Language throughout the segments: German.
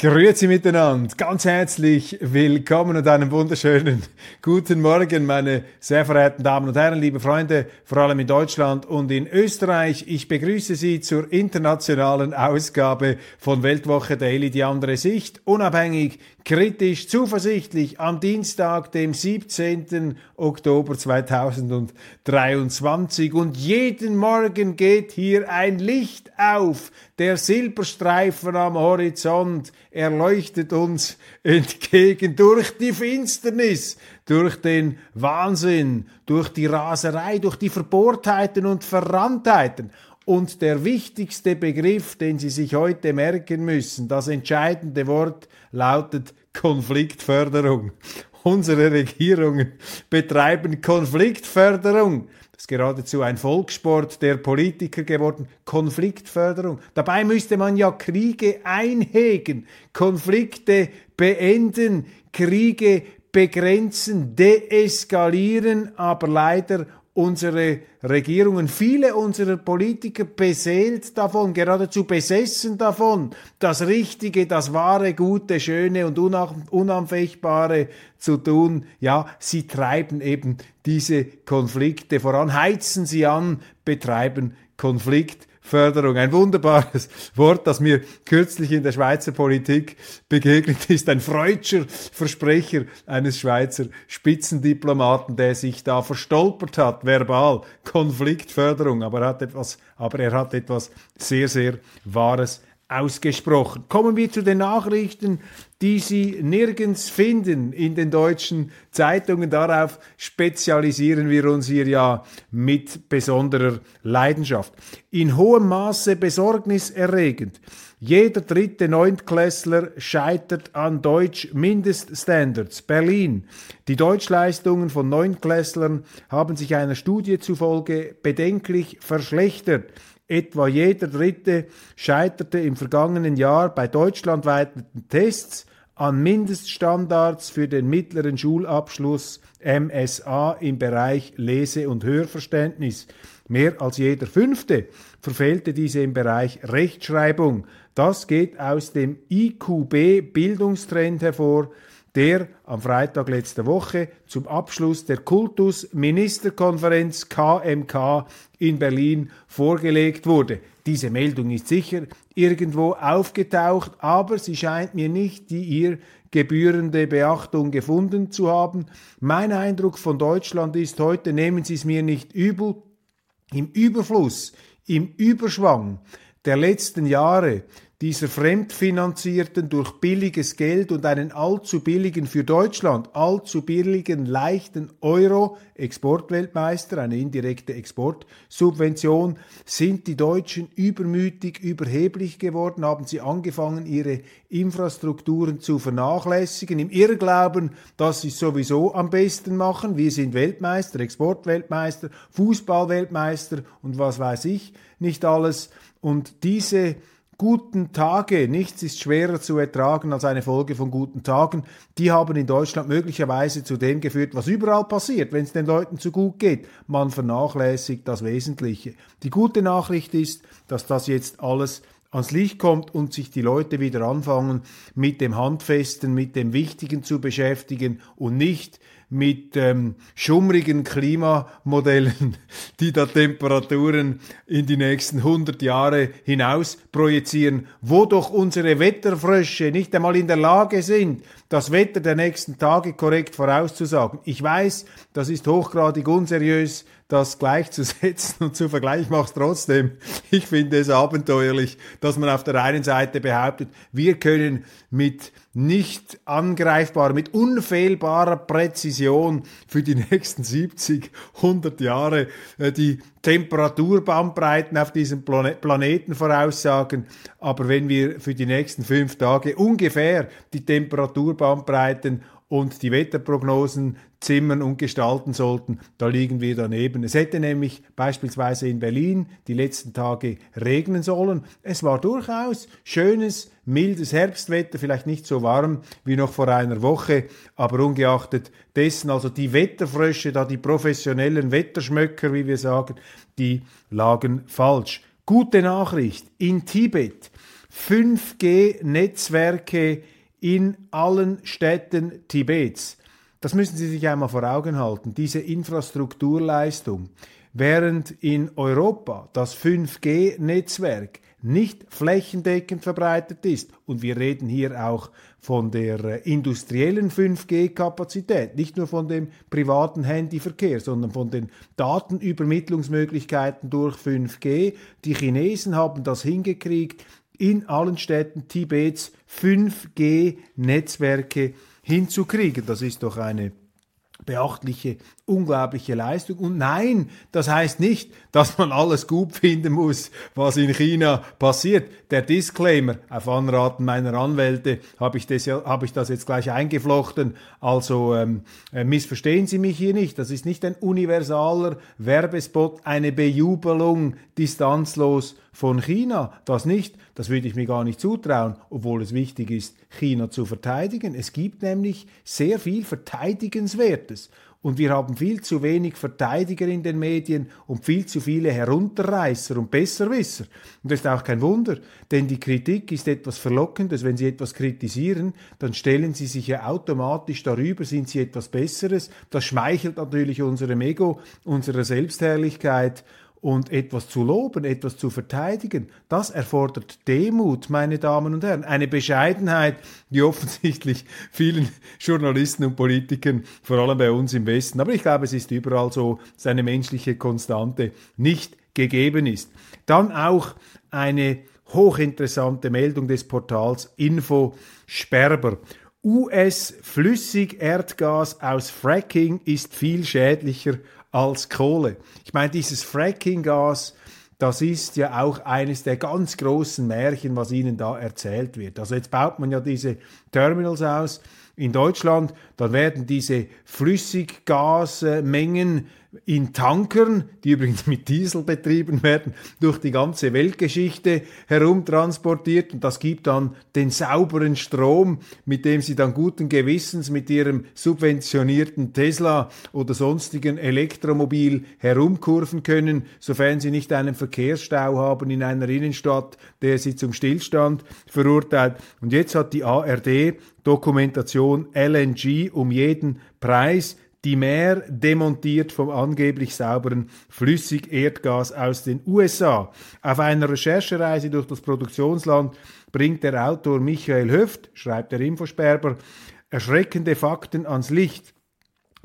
Grüezi miteinander, ganz herzlich willkommen und einen wunderschönen guten Morgen, meine sehr verehrten Damen und Herren, liebe Freunde, vor allem in Deutschland und in Österreich. Ich begrüße Sie zur internationalen Ausgabe von Weltwoche Daily, die andere Sicht, unabhängig, kritisch, zuversichtlich am Dienstag, dem 17. Oktober 2023 und jeden Morgen geht hier ein Licht auf, der Silberstreifen am Horizont, er leuchtet uns entgegen durch die Finsternis, durch den Wahnsinn, durch die Raserei, durch die Verbohrtheiten und Verranntheiten. Und der wichtigste Begriff, den Sie sich heute merken müssen, das entscheidende Wort lautet Konfliktförderung. Unsere Regierungen betreiben Konfliktförderung. Ist geradezu ein Volkssport der Politiker geworden. Konfliktförderung. Dabei müsste man ja Kriege einhegen, Konflikte beenden, Kriege begrenzen, deeskalieren, aber leider unsere Regierungen, viele unserer Politiker beseelt davon, geradezu besessen davon, das Richtige, das wahre, Gute, Schöne und Unanfechtbare zu tun. Ja, sie treiben eben diese Konflikte voran, heizen sie an, betreiben Konflikt. Förderung. Ein wunderbares Wort, das mir kürzlich in der Schweizer Politik begegnet ist. Ein freudscher Versprecher eines Schweizer Spitzendiplomaten, der sich da verstolpert hat, verbal. Konfliktförderung. Aber er hat etwas, aber er hat etwas sehr, sehr Wahres ausgesprochen. Kommen wir zu den Nachrichten, die Sie nirgends finden in den deutschen Zeitungen. Darauf spezialisieren wir uns hier ja mit besonderer Leidenschaft. In hohem Maße besorgniserregend. Jeder dritte Neuntklässler scheitert an Deutsch-Mindeststandards. Berlin. Die Deutschleistungen von Neunklässlern haben sich einer Studie zufolge bedenklich verschlechtert. Etwa jeder Dritte scheiterte im vergangenen Jahr bei deutschlandweiten Tests an Mindeststandards für den mittleren Schulabschluss MSA im Bereich Lese- und Hörverständnis. Mehr als jeder Fünfte verfehlte diese im Bereich Rechtschreibung. Das geht aus dem IQB Bildungstrend hervor, der am Freitag letzter Woche zum Abschluss der Kultusministerkonferenz KMK in Berlin vorgelegt wurde. Diese Meldung ist sicher irgendwo aufgetaucht, aber sie scheint mir nicht die ihr gebührende Beachtung gefunden zu haben. Mein Eindruck von Deutschland ist heute, nehmen Sie es mir nicht übel, im Überfluss, im Überschwang der letzten Jahre dieser fremdfinanzierten durch billiges Geld und einen allzu billigen für Deutschland, allzu billigen leichten Euro, Exportweltmeister, eine indirekte Exportsubvention, sind die Deutschen übermütig, überheblich geworden, haben sie angefangen, ihre Infrastrukturen zu vernachlässigen, im Irrglauben, dass sie es sowieso am besten machen. Wir sind Weltmeister, Exportweltmeister, Fußballweltmeister und was weiß ich nicht alles. Und diese guten Tage, nichts ist schwerer zu ertragen als eine Folge von guten Tagen, die haben in Deutschland möglicherweise zu dem geführt, was überall passiert, wenn es den Leuten zu gut geht. Man vernachlässigt das Wesentliche. Die gute Nachricht ist, dass das jetzt alles ans Licht kommt und sich die Leute wieder anfangen, mit dem Handfesten, mit dem Wichtigen zu beschäftigen und nicht mit ähm, schummrigen Klimamodellen, die da Temperaturen in die nächsten 100 Jahre hinaus projizieren, wo doch unsere Wetterfrösche nicht einmal in der Lage sind, das Wetter der nächsten Tage korrekt vorauszusagen. Ich weiß, das ist hochgradig unseriös, das gleichzusetzen und zu vergleichen. Ich mache es trotzdem. Ich finde es abenteuerlich, dass man auf der einen Seite behauptet, wir können mit nicht angreifbarer, mit unfehlbarer Präzision für die nächsten 70, 100 Jahre äh, die Temperaturbandbreiten auf diesem Planeten voraussagen. Aber wenn wir für die nächsten fünf Tage ungefähr die Temperaturbandbreiten und die Wetterprognosen zimmern und gestalten sollten, da liegen wir daneben. Es hätte nämlich beispielsweise in Berlin die letzten Tage regnen sollen. Es war durchaus schönes, mildes Herbstwetter, vielleicht nicht so warm wie noch vor einer Woche, aber ungeachtet dessen, also die Wetterfrösche, da die professionellen Wetterschmöcker, wie wir sagen, die lagen falsch. Gute Nachricht, in Tibet 5G-Netzwerke in allen Städten Tibets. Das müssen Sie sich einmal vor Augen halten, diese Infrastrukturleistung. Während in Europa das 5G-Netzwerk nicht flächendeckend verbreitet ist, und wir reden hier auch von der äh, industriellen 5G-Kapazität, nicht nur von dem privaten Handyverkehr, sondern von den Datenübermittlungsmöglichkeiten durch 5G. Die Chinesen haben das hingekriegt, in allen Städten Tibets 5G-Netzwerke hinzukriegen. Das ist doch eine beachtliche, unglaubliche Leistung. Und nein, das heißt nicht, dass man alles gut finden muss, was in China passiert. Der Disclaimer, auf Anraten meiner Anwälte habe ich, habe ich das jetzt gleich eingeflochten. Also ähm, äh, missverstehen Sie mich hier nicht. Das ist nicht ein universaler Werbespot, eine Bejubelung distanzlos von China. Das nicht. Das würde ich mir gar nicht zutrauen, obwohl es wichtig ist, China zu verteidigen. Es gibt nämlich sehr viel Verteidigenswertes. Und wir haben viel zu wenig Verteidiger in den Medien und viel zu viele Herunterreißer und Besserwisser. Und das ist auch kein Wunder, denn die Kritik ist etwas Verlockendes. Wenn Sie etwas kritisieren, dann stellen Sie sich ja automatisch darüber, sind Sie etwas Besseres. Das schmeichelt natürlich unserem Ego, unserer Selbstherrlichkeit und etwas zu loben, etwas zu verteidigen, das erfordert Demut, meine Damen und Herren, eine Bescheidenheit, die offensichtlich vielen Journalisten und Politikern, vor allem bei uns im Westen, aber ich glaube, es ist überall so, dass eine menschliche Konstante nicht gegeben ist. Dann auch eine hochinteressante Meldung des Portals Info Sperber. US-Flüssigerdgas aus Fracking ist viel schädlicher als Kohle. Ich meine, dieses Fracking-Gas, das ist ja auch eines der ganz großen Märchen, was Ihnen da erzählt wird. Also jetzt baut man ja diese Terminals aus in Deutschland, dann werden diese Flüssiggasmengen in Tankern, die übrigens mit Diesel betrieben werden, durch die ganze Weltgeschichte herumtransportiert und das gibt dann den sauberen Strom, mit dem sie dann guten Gewissens mit ihrem subventionierten Tesla oder sonstigen Elektromobil herumkurven können, sofern sie nicht einen Verkehrsstau haben in einer Innenstadt, der sie zum Stillstand verurteilt. Und jetzt hat die ARD Dokumentation LNG um jeden Preis die Meer demontiert vom angeblich sauberen Flüssigerdgas aus den USA. Auf einer Recherchereise durch das Produktionsland bringt der Autor Michael Höft, schreibt der Infosperber, erschreckende Fakten ans Licht.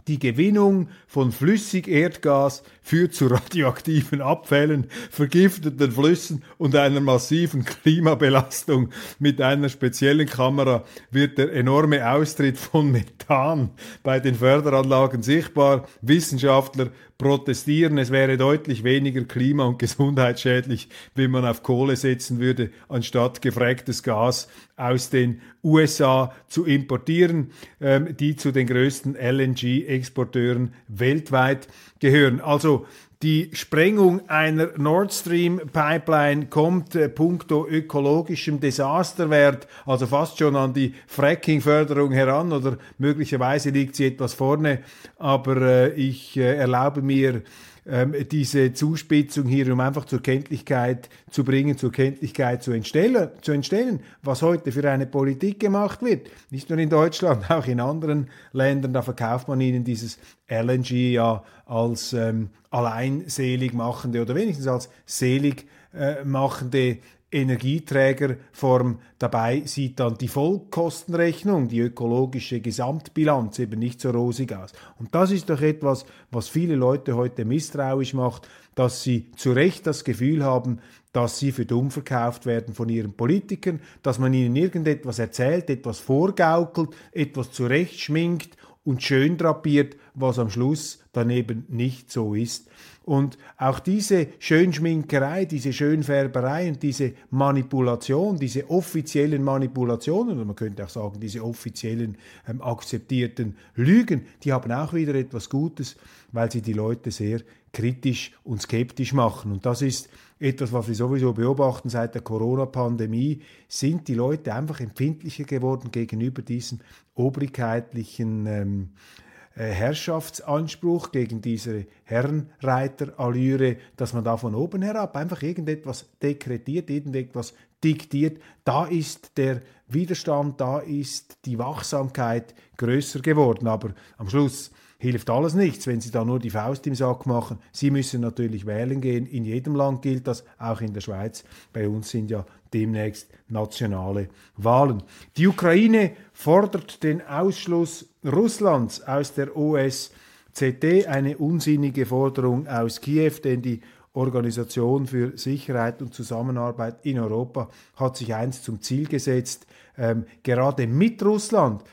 Die Gewinnung von Flüssigerdgas führt zu radioaktiven Abfällen, vergifteten Flüssen und einer massiven Klimabelastung. Mit einer speziellen Kamera wird der enorme Austritt von Methan bei den Förderanlagen sichtbar. Wissenschaftler protestieren, es wäre deutlich weniger klima- und gesundheitsschädlich, wenn man auf Kohle setzen würde, anstatt gefracktes Gas aus den USA zu importieren, ähm, die zu den größten LNG-Exporteuren weltweit gehören. Also die Sprengung einer Nord Stream Pipeline kommt äh, puncto ökologischem Desasterwert, also fast schon an die Fracking-Förderung heran oder möglicherweise liegt sie etwas vorne, aber äh, ich äh, erlaube mir ähm, diese Zuspitzung hier, um einfach zur Kenntlichkeit zu bringen, zur Kenntlichkeit zu entstellen, zu entstellen, was heute für eine Politik gemacht wird. Nicht nur in Deutschland, auch in anderen Ländern, da verkauft man ihnen dieses LNG ja als ähm, alleinselig machende oder wenigstens als selig äh, machende Energieträgerform. Dabei sieht dann die Vollkostenrechnung, die ökologische Gesamtbilanz eben nicht so rosig aus. Und das ist doch etwas, was viele Leute heute misstrauisch macht, dass sie zu Recht das Gefühl haben, dass sie für dumm verkauft werden von ihren Politikern, dass man ihnen irgendetwas erzählt, etwas vorgaukelt, etwas zurechtschminkt und schön drapiert, was am Schluss dann eben nicht so ist. Und auch diese Schönschminkerei, diese Schönfärberei und diese Manipulation, diese offiziellen Manipulationen, oder man könnte auch sagen, diese offiziellen ähm, akzeptierten Lügen, die haben auch wieder etwas Gutes, weil sie die Leute sehr kritisch und skeptisch machen. Und das ist etwas, was wir sowieso beobachten seit der Corona-Pandemie, sind die Leute einfach empfindlicher geworden gegenüber diesen obrigkeitlichen ähm, äh, Herrschaftsanspruch, gegen diese Herrenreiterallüre, dass man da von oben herab einfach irgendetwas dekretiert, irgendetwas diktiert. Da ist der Widerstand, da ist die Wachsamkeit größer geworden. Aber am Schluss hilft alles nichts, wenn Sie da nur die Faust im Sack machen. Sie müssen natürlich wählen gehen. In jedem Land gilt das, auch in der Schweiz. Bei uns sind ja demnächst nationale Wahlen. Die Ukraine fordert den Ausschluss Russlands aus der OSZE, eine unsinnige Forderung aus Kiew, denn die Organisation für Sicherheit und Zusammenarbeit in Europa hat sich eins zum Ziel gesetzt, ähm, gerade mit Russland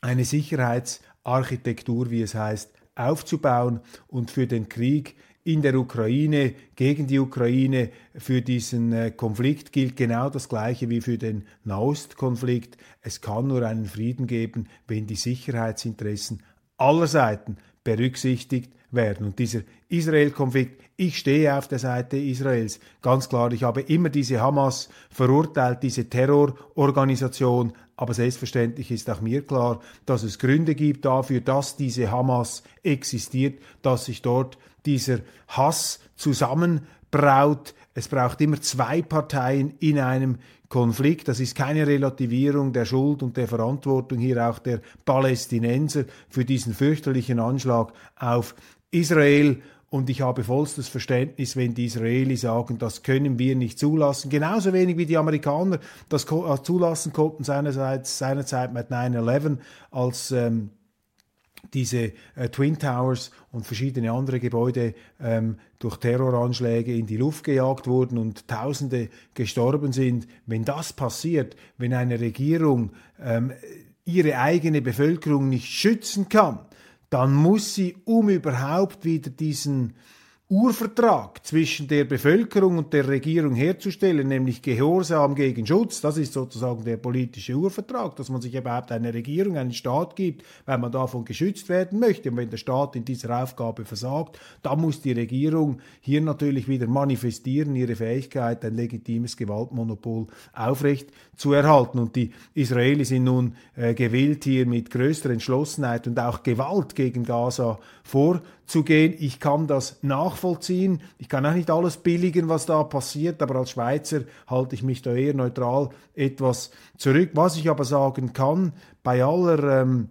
eine Sicherheitsarchitektur, wie es heißt, aufzubauen und für den Krieg in der Ukraine, gegen die Ukraine, für diesen äh, Konflikt gilt genau das Gleiche wie für den Nahostkonflikt. Es kann nur einen Frieden geben, wenn die Sicherheitsinteressen aller Seiten berücksichtigt werden. Und dieser Israel-Konflikt, ich stehe auf der Seite Israels. Ganz klar, ich habe immer diese Hamas verurteilt, diese Terrororganisation. Aber selbstverständlich ist auch mir klar, dass es Gründe gibt dafür, dass diese Hamas existiert, dass sich dort dieser Hass zusammenbraut. Es braucht immer zwei Parteien in einem Konflikt. Das ist keine Relativierung der Schuld und der Verantwortung hier auch der Palästinenser für diesen fürchterlichen Anschlag auf Israel. Und ich habe vollstes Verständnis, wenn die Israelis sagen, das können wir nicht zulassen. Genauso wenig wie die Amerikaner das äh, zulassen konnten seinerseits, seinerzeit mit 9-11, als ähm, diese äh, Twin Towers und verschiedene andere Gebäude ähm, durch Terroranschläge in die Luft gejagt wurden und Tausende gestorben sind. Wenn das passiert, wenn eine Regierung ähm, ihre eigene Bevölkerung nicht schützen kann, dann muss sie, um überhaupt wieder diesen Urvertrag zwischen der Bevölkerung und der Regierung herzustellen, nämlich Gehorsam gegen Schutz. Das ist sozusagen der politische Urvertrag, dass man sich überhaupt eine Regierung, einen Staat gibt, weil man davon geschützt werden möchte. Und wenn der Staat in dieser Aufgabe versagt, dann muss die Regierung hier natürlich wieder manifestieren, ihre Fähigkeit, ein legitimes Gewaltmonopol aufrecht zu erhalten. Und die Israelis sind nun äh, gewillt, hier mit größter Entschlossenheit und auch Gewalt gegen Gaza vorzugehen. Ich kann das nachvollziehen. Ich kann auch nicht alles billigen, was da passiert, aber als Schweizer halte ich mich da eher neutral etwas zurück. Was ich aber sagen kann, bei aller ähm,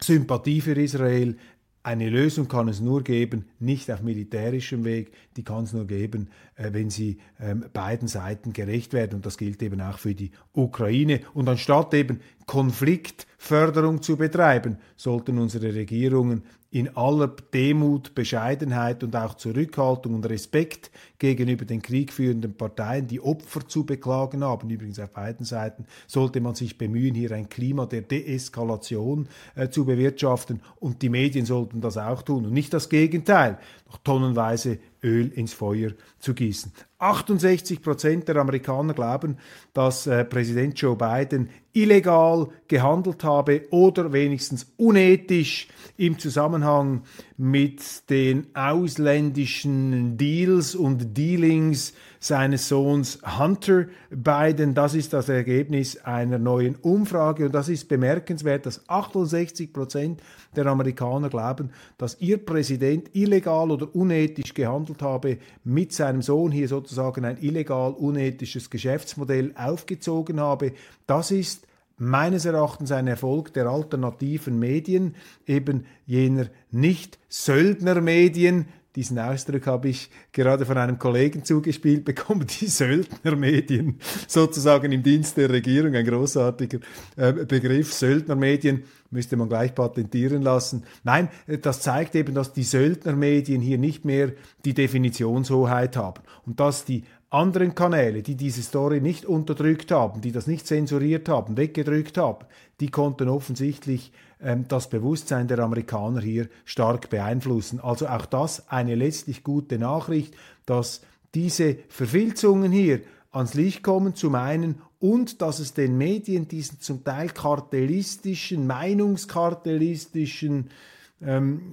Sympathie für Israel, eine Lösung kann es nur geben, nicht auf militärischem Weg, die kann es nur geben, äh, wenn sie ähm, beiden Seiten gerecht werden. Und das gilt eben auch für die Ukraine. Und anstatt eben Konfliktförderung zu betreiben, sollten unsere Regierungen in aller Demut, Bescheidenheit und auch Zurückhaltung und Respekt gegenüber den kriegführenden Parteien, die Opfer zu beklagen haben, übrigens auf beiden Seiten, sollte man sich bemühen, hier ein Klima der Deeskalation äh, zu bewirtschaften. Und die Medien sollten das auch tun und nicht das Gegenteil, noch tonnenweise Öl ins Feuer zu gießen. 68 Prozent der Amerikaner glauben, dass äh, Präsident Joe Biden illegal gehandelt habe oder wenigstens unethisch im Zusammenhang mit den ausländischen Deals und Dealings seines Sohns Hunter Biden. Das ist das Ergebnis einer neuen Umfrage und das ist bemerkenswert, dass 68 Prozent der Amerikaner glauben, dass ihr Präsident illegal oder unethisch gehandelt habe, mit seinem Sohn hier sozusagen ein illegal unethisches Geschäftsmodell aufgezogen habe. Das ist meines Erachtens ein Erfolg der alternativen Medien, eben jener Nicht-Söldner-Medien, diesen Ausdruck habe ich gerade von einem Kollegen zugespielt bekommen, die Söldnermedien, sozusagen im Dienst der Regierung, ein großartiger äh, Begriff, Söldnermedien, müsste man gleich patentieren lassen. Nein, das zeigt eben, dass die Söldnermedien hier nicht mehr die Definitionshoheit haben. Und dass die anderen Kanäle, die diese Story nicht unterdrückt haben, die das nicht zensuriert haben, weggedrückt haben, die konnten offensichtlich ähm, das Bewusstsein der Amerikaner hier stark beeinflussen. Also auch das eine letztlich gute Nachricht, dass diese Verfilzungen hier ans Licht kommen zum einen und dass es den Medien diesen zum Teil kartellistischen, meinungskartellistischen ähm,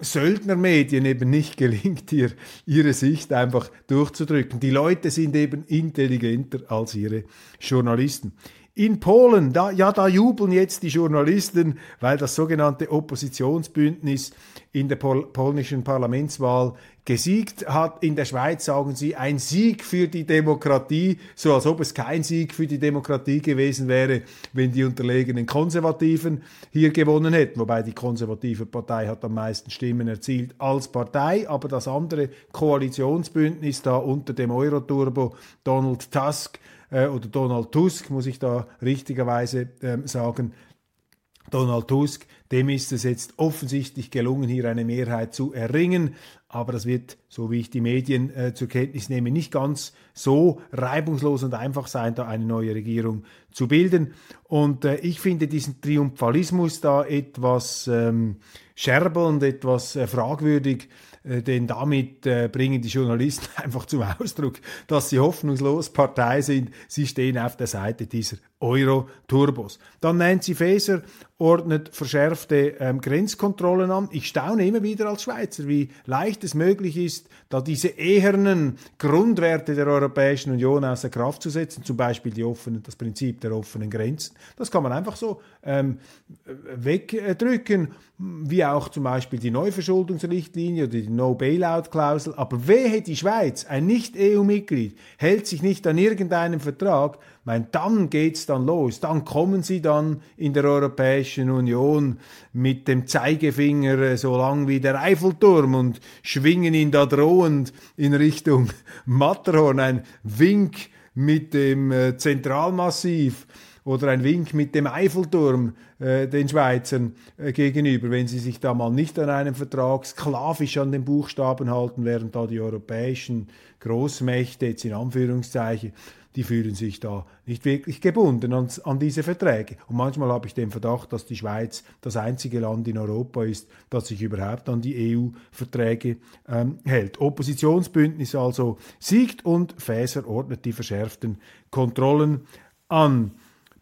Söldnermedien eben nicht gelingt, hier ihre Sicht einfach durchzudrücken. Die Leute sind eben intelligenter als ihre Journalisten. In Polen, da, ja, da jubeln jetzt die Journalisten, weil das sogenannte Oppositionsbündnis in der pol polnischen Parlamentswahl gesiegt hat. In der Schweiz sagen sie ein Sieg für die Demokratie, so als ob es kein Sieg für die Demokratie gewesen wäre, wenn die unterlegenen Konservativen hier gewonnen hätten. Wobei die konservative Partei hat am meisten Stimmen erzielt als Partei, aber das andere Koalitionsbündnis da unter dem Euroturbo Donald Tusk äh, oder Donald Tusk, muss ich da richtigerweise äh, sagen, Donald Tusk, dem ist es jetzt offensichtlich gelungen, hier eine Mehrheit zu erringen. Aber das wird, so wie ich die Medien äh, zur Kenntnis nehme, nicht ganz so reibungslos und einfach sein, da eine neue Regierung zu bilden. Und äh, ich finde diesen Triumphalismus da etwas ähm, scherbelnd, etwas äh, fragwürdig. Äh, denn damit äh, bringen die Journalisten einfach zum Ausdruck, dass sie hoffnungslos Partei sind. Sie stehen auf der Seite dieser Euro-Turbos. Dann Nancy Faeser ordnet verschärfte ähm, Grenzkontrollen an. Ich staune immer wieder als Schweizer, wie leicht es möglich ist, da diese ehernen Grundwerte der Europäischen Union außer Kraft zu setzen, zum Beispiel die offenen, das Prinzip der offenen Grenzen. Das kann man einfach so ähm, wegdrücken, wie auch zum Beispiel die Neuverschuldungsrichtlinie oder die No-Bailout-Klausel. Aber wehe die Schweiz, ein Nicht-EU-Mitglied, hält sich nicht an irgendeinem Vertrag, meine, dann geht's dann los. Dann kommen sie dann in der Europäischen Union mit dem Zeigefinger äh, so lang wie der Eiffelturm und schwingen ihn da drohend in Richtung Matterhorn. Ein Wink mit dem äh, Zentralmassiv oder ein Wink mit dem Eiffelturm äh, den Schweizern äh, gegenüber, wenn sie sich da mal nicht an einem Vertrag sklavisch an den Buchstaben halten, während da die europäischen Großmächte, jetzt in Anführungszeichen, die fühlen sich da nicht wirklich gebunden an, an, diese Verträge. Und manchmal habe ich den Verdacht, dass die Schweiz das einzige Land in Europa ist, das sich überhaupt an die EU-Verträge ähm, hält. Oppositionsbündnis also siegt und Faeser ordnet die verschärften Kontrollen an.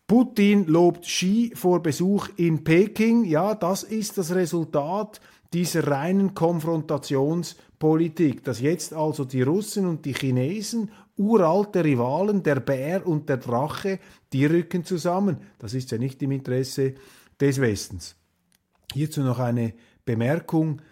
Putin lobt Xi vor Besuch in Peking. Ja, das ist das Resultat dieser reinen Konfrontations- Politik, dass jetzt also die Russen und die Chinesen, uralte Rivalen, der Bär und der Drache, die rücken zusammen. Das ist ja nicht im Interesse des Westens. Hierzu noch eine Bemerkung.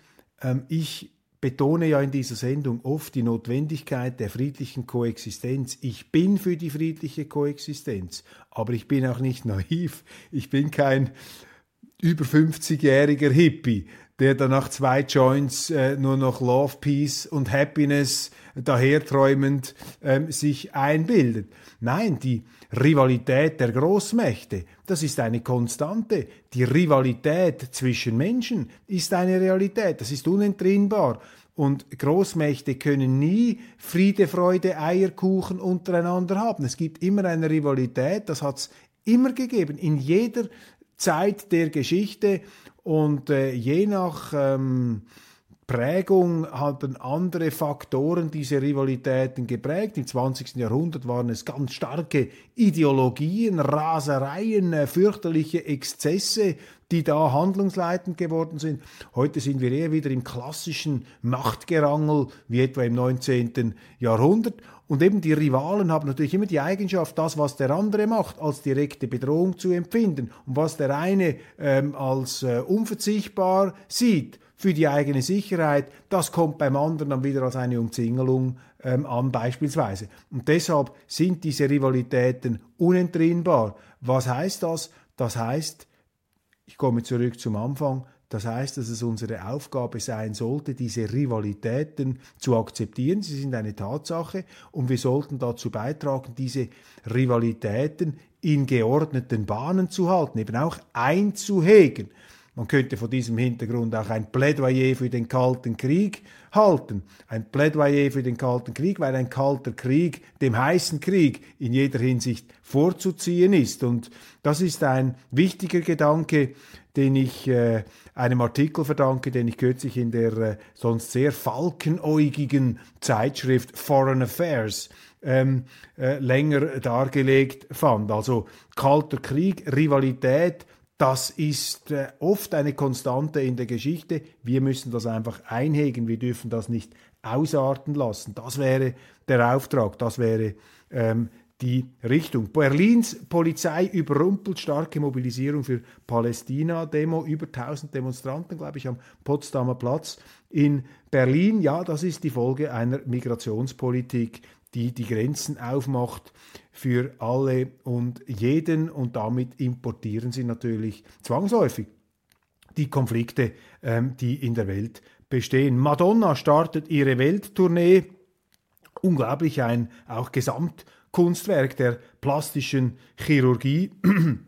Ähm, ich betone ja in dieser Sendung oft die Notwendigkeit der friedlichen Koexistenz. Ich bin für die friedliche Koexistenz, aber ich bin auch nicht naiv. Ich bin kein über 50-jähriger Hippie, der dann nach zwei Joints äh, nur noch Love, Peace und Happiness daherträumend ähm, sich einbildet. Nein, die Rivalität der Großmächte, das ist eine Konstante. Die Rivalität zwischen Menschen ist eine Realität, das ist unentrinnbar. Und Großmächte können nie Friede, Freude, Eierkuchen untereinander haben. Es gibt immer eine Rivalität, das hat es immer gegeben, in jeder Zeit der Geschichte. Und äh, je nach ähm, Prägung haben andere Faktoren diese Rivalitäten geprägt. Im 20. Jahrhundert waren es ganz starke Ideologien, Rasereien, äh, fürchterliche Exzesse, die da handlungsleitend geworden sind. Heute sind wir eher wieder im klassischen Machtgerangel wie etwa im 19. Jahrhundert. Und eben die Rivalen haben natürlich immer die Eigenschaft, das, was der andere macht, als direkte Bedrohung zu empfinden und was der eine ähm, als äh, unverzichtbar sieht für die eigene Sicherheit, das kommt beim anderen dann wieder als eine Umzingelung ähm, an beispielsweise. Und deshalb sind diese Rivalitäten unentrinnbar. Was heißt das? Das heißt, ich komme zurück zum Anfang, das heißt, dass es unsere Aufgabe sein sollte, diese Rivalitäten zu akzeptieren. Sie sind eine Tatsache und wir sollten dazu beitragen, diese Rivalitäten in geordneten Bahnen zu halten, eben auch einzuhegen. Man könnte vor diesem Hintergrund auch ein Plädoyer für den Kalten Krieg halten. Ein Plädoyer für den Kalten Krieg, weil ein kalter Krieg dem heißen Krieg in jeder Hinsicht vorzuziehen ist. Und das ist ein wichtiger Gedanke, den ich äh, einem Artikel verdanke, den ich kürzlich in der äh, sonst sehr falkenäugigen Zeitschrift Foreign Affairs ähm, äh, länger dargelegt fand. Also kalter Krieg, Rivalität, das ist äh, oft eine Konstante in der Geschichte. Wir müssen das einfach einhegen. Wir dürfen das nicht ausarten lassen. Das wäre der Auftrag. Das wäre ähm, die Richtung. Berlins Polizei überrumpelt starke Mobilisierung für Palästina-Demo. Über 1000 Demonstranten, glaube ich, am Potsdamer Platz in Berlin. Ja, das ist die Folge einer Migrationspolitik, die die Grenzen aufmacht für alle und jeden und damit importieren sie natürlich zwangsläufig die Konflikte, ähm, die in der Welt bestehen. Madonna startet ihre Welttournee. Unglaublich ein auch Gesamtkunstwerk der plastischen Chirurgie.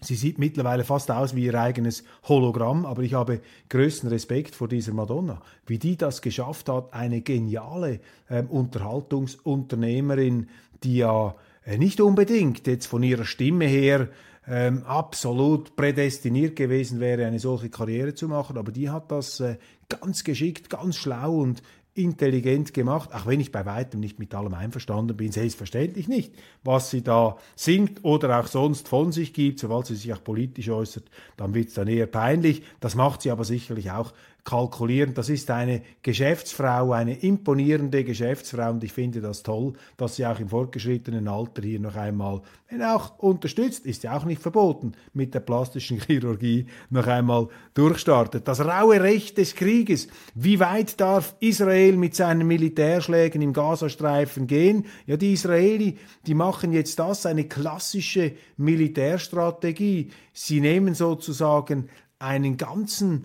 Sie sieht mittlerweile fast aus wie ihr eigenes Hologramm, aber ich habe größten Respekt vor dieser Madonna, wie die das geschafft hat, eine geniale äh, Unterhaltungsunternehmerin, die ja äh, nicht unbedingt jetzt von ihrer Stimme her ähm, absolut prädestiniert gewesen wäre, eine solche Karriere zu machen, aber die hat das äh, ganz geschickt, ganz schlau und intelligent gemacht, auch wenn ich bei weitem nicht mit allem einverstanden bin, selbstverständlich nicht. Was sie da singt oder auch sonst von sich gibt, sobald sie sich auch politisch äußert, dann wird es dann eher peinlich. Das macht sie aber sicherlich auch kalkulieren. Das ist eine Geschäftsfrau, eine imponierende Geschäftsfrau und ich finde das toll, dass sie auch im fortgeschrittenen Alter hier noch einmal, wenn auch unterstützt, ist ja auch nicht verboten, mit der plastischen Chirurgie noch einmal durchstartet. Das raue Recht des Krieges. Wie weit darf Israel mit seinen Militärschlägen im Gazastreifen gehen? Ja, die Israeli, die machen jetzt das, eine klassische Militärstrategie. Sie nehmen sozusagen einen ganzen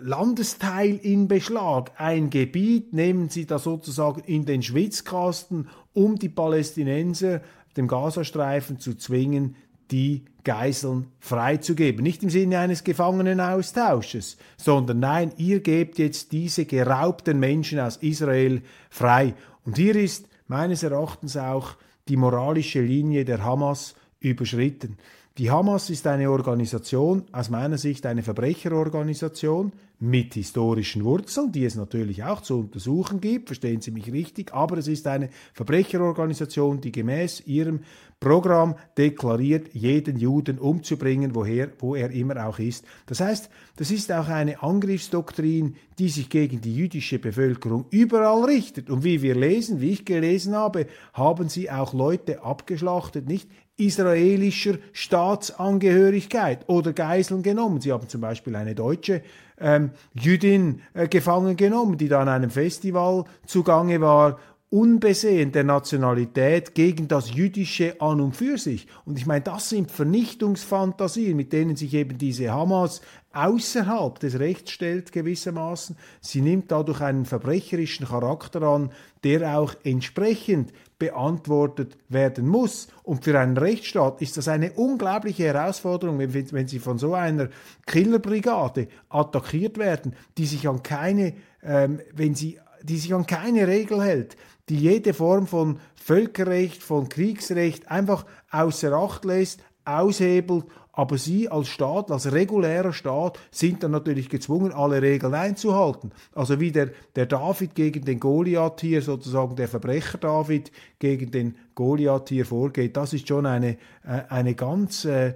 Landesteil in Beschlag, ein Gebiet, nehmen sie da sozusagen in den Schwitzkasten, um die Palästinenser dem Gazastreifen zu zwingen, die Geiseln freizugeben. Nicht im Sinne eines Gefangenenaustausches, sondern nein, ihr gebt jetzt diese geraubten Menschen aus Israel frei. Und hier ist meines Erachtens auch die moralische Linie der Hamas überschritten. Die Hamas ist eine Organisation, aus meiner Sicht eine Verbrecherorganisation, mit historischen Wurzeln, die es natürlich auch zu untersuchen gibt, verstehen Sie mich richtig, aber es ist eine Verbrecherorganisation, die gemäß ihrem Programm deklariert, jeden Juden umzubringen, woher, wo er immer auch ist. Das heißt, das ist auch eine Angriffsdoktrin, die sich gegen die jüdische Bevölkerung überall richtet. Und wie wir lesen, wie ich gelesen habe, haben sie auch Leute abgeschlachtet, nicht israelischer Staatsangehörigkeit oder Geiseln genommen. Sie haben zum Beispiel eine deutsche ähm, Jüdin äh, gefangen genommen, die da an einem Festival zugange war unbesehen der Nationalität gegen das Jüdische an und für sich. Und ich meine, das sind Vernichtungsfantasien, mit denen sich eben diese Hamas außerhalb des Rechts stellt gewissermaßen. Sie nimmt dadurch einen verbrecherischen Charakter an, der auch entsprechend beantwortet werden muss. Und für einen Rechtsstaat ist das eine unglaubliche Herausforderung, wenn, wenn sie von so einer Killerbrigade attackiert werden, die sich an keine, ähm, wenn sie die sich an keine Regel hält, die jede Form von Völkerrecht, von Kriegsrecht einfach außer Acht lässt, aushebelt, aber sie als Staat, als regulärer Staat, sind dann natürlich gezwungen, alle Regeln einzuhalten. Also wie der, der David gegen den Goliath hier, sozusagen der Verbrecher David gegen den Goliath hier vorgeht, das ist schon eine, äh, eine ganz, äh,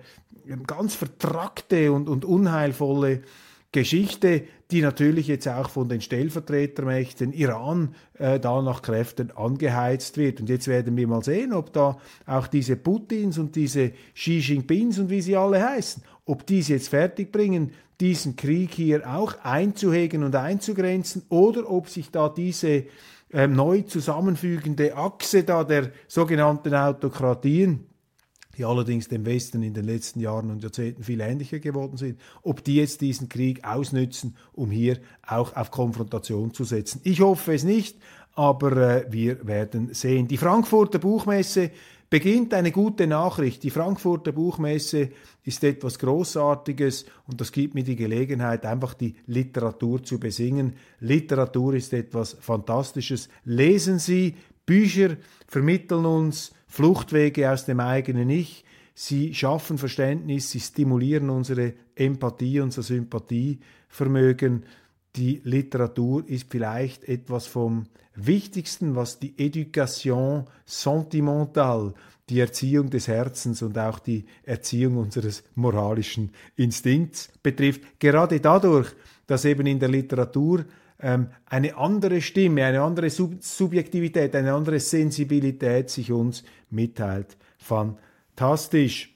ganz vertrackte und, und unheilvolle Geschichte, die natürlich jetzt auch von den Stellvertretermächten Iran äh, da nach Kräften angeheizt wird. Und jetzt werden wir mal sehen, ob da auch diese Putins und diese Xi Jinpings und wie sie alle heißen, ob die es jetzt fertig bringen, diesen Krieg hier auch einzuhegen und einzugrenzen oder ob sich da diese äh, neu zusammenfügende Achse da der sogenannten Autokratien die allerdings dem Westen in den letzten Jahren und Jahrzehnten viel ähnlicher geworden sind, ob die jetzt diesen Krieg ausnützen, um hier auch auf Konfrontation zu setzen. Ich hoffe es nicht, aber äh, wir werden sehen. Die Frankfurter Buchmesse beginnt eine gute Nachricht. Die Frankfurter Buchmesse ist etwas Großartiges und das gibt mir die Gelegenheit, einfach die Literatur zu besingen. Literatur ist etwas Fantastisches. Lesen Sie, Bücher vermitteln uns Fluchtwege aus dem eigenen Ich. Sie schaffen Verständnis, sie stimulieren unsere Empathie, unser Sympathievermögen. Die Literatur ist vielleicht etwas vom Wichtigsten, was die Education sentimentale, die Erziehung des Herzens und auch die Erziehung unseres moralischen Instinkts betrifft. Gerade dadurch, dass eben in der Literatur eine andere Stimme, eine andere Sub Subjektivität, eine andere Sensibilität sich uns mitteilt. Fantastisch.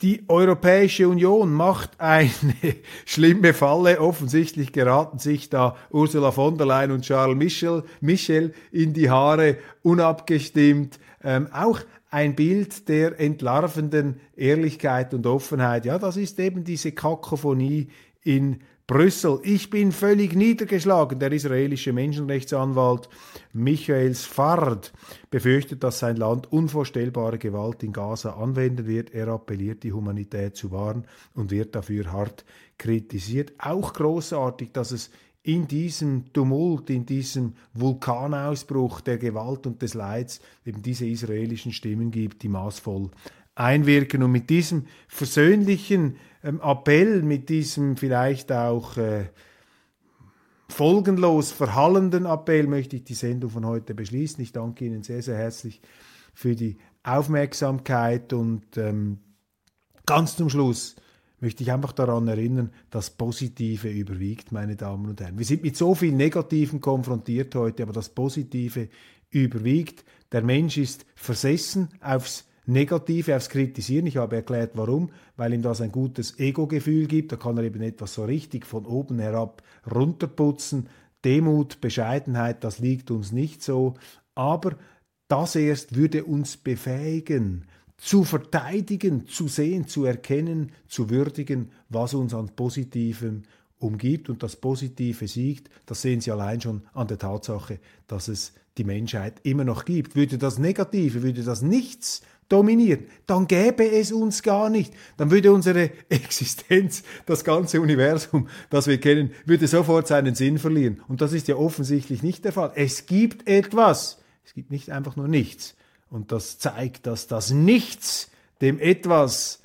Die Europäische Union macht eine schlimme Falle. Offensichtlich geraten sich da Ursula von der Leyen und Charles Michel, Michel in die Haare, unabgestimmt. Ähm, auch ein Bild der entlarvenden Ehrlichkeit und Offenheit. Ja, das ist eben diese Kakophonie in Brüssel. Ich bin völlig niedergeschlagen. Der israelische Menschenrechtsanwalt Michael Sfard befürchtet, dass sein Land unvorstellbare Gewalt in Gaza anwenden wird. Er appelliert, die Humanität zu wahren und wird dafür hart kritisiert. Auch großartig, dass es in diesem Tumult, in diesem Vulkanausbruch der Gewalt und des Leids eben diese israelischen Stimmen gibt, die maßvoll einwirken. Und mit diesem versöhnlichen ähm, Appell, mit diesem vielleicht auch äh, folgenlos verhallenden Appell möchte ich die Sendung von heute beschließen. Ich danke Ihnen sehr, sehr herzlich für die Aufmerksamkeit und ähm, ganz zum Schluss möchte ich einfach daran erinnern, das Positive überwiegt, meine Damen und Herren. Wir sind mit so vielen Negativen konfrontiert heute, aber das Positive überwiegt. Der Mensch ist versessen aufs Negative, aufs Kritisieren. Ich habe erklärt, warum, weil ihm das ein gutes Ego-Gefühl gibt. Da kann er eben etwas so richtig von oben herab runterputzen. Demut, Bescheidenheit, das liegt uns nicht so. Aber das erst würde uns befähigen, zu verteidigen, zu sehen, zu erkennen, zu würdigen, was uns an Positivem umgibt und das Positive siegt. Das sehen Sie allein schon an der Tatsache, dass es die Menschheit immer noch gibt. Würde das Negative, würde das nichts dominieren, dann gäbe es uns gar nicht. Dann würde unsere Existenz, das ganze Universum, das wir kennen, würde sofort seinen Sinn verlieren. Und das ist ja offensichtlich nicht der Fall. Es gibt etwas. Es gibt nicht einfach nur nichts. Und das zeigt, dass das Nichts dem etwas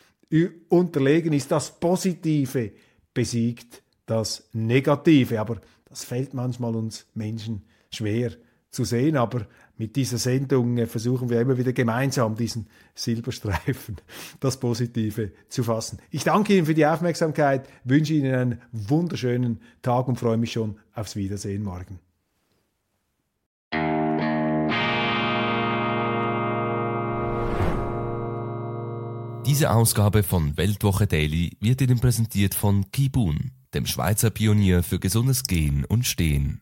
unterlegen ist, das Positive besiegt das Negative. Aber das fällt manchmal uns Menschen schwer zu sehen. Aber mit dieser Sendung äh, versuchen wir immer wieder gemeinsam diesen Silberstreifen, das Positive zu fassen. Ich danke Ihnen für die Aufmerksamkeit, wünsche Ihnen einen wunderschönen Tag und freue mich schon aufs Wiedersehen morgen. Diese Ausgabe von Weltwoche Daily wird Ihnen präsentiert von Kibun, dem Schweizer Pionier für gesundes Gehen und Stehen.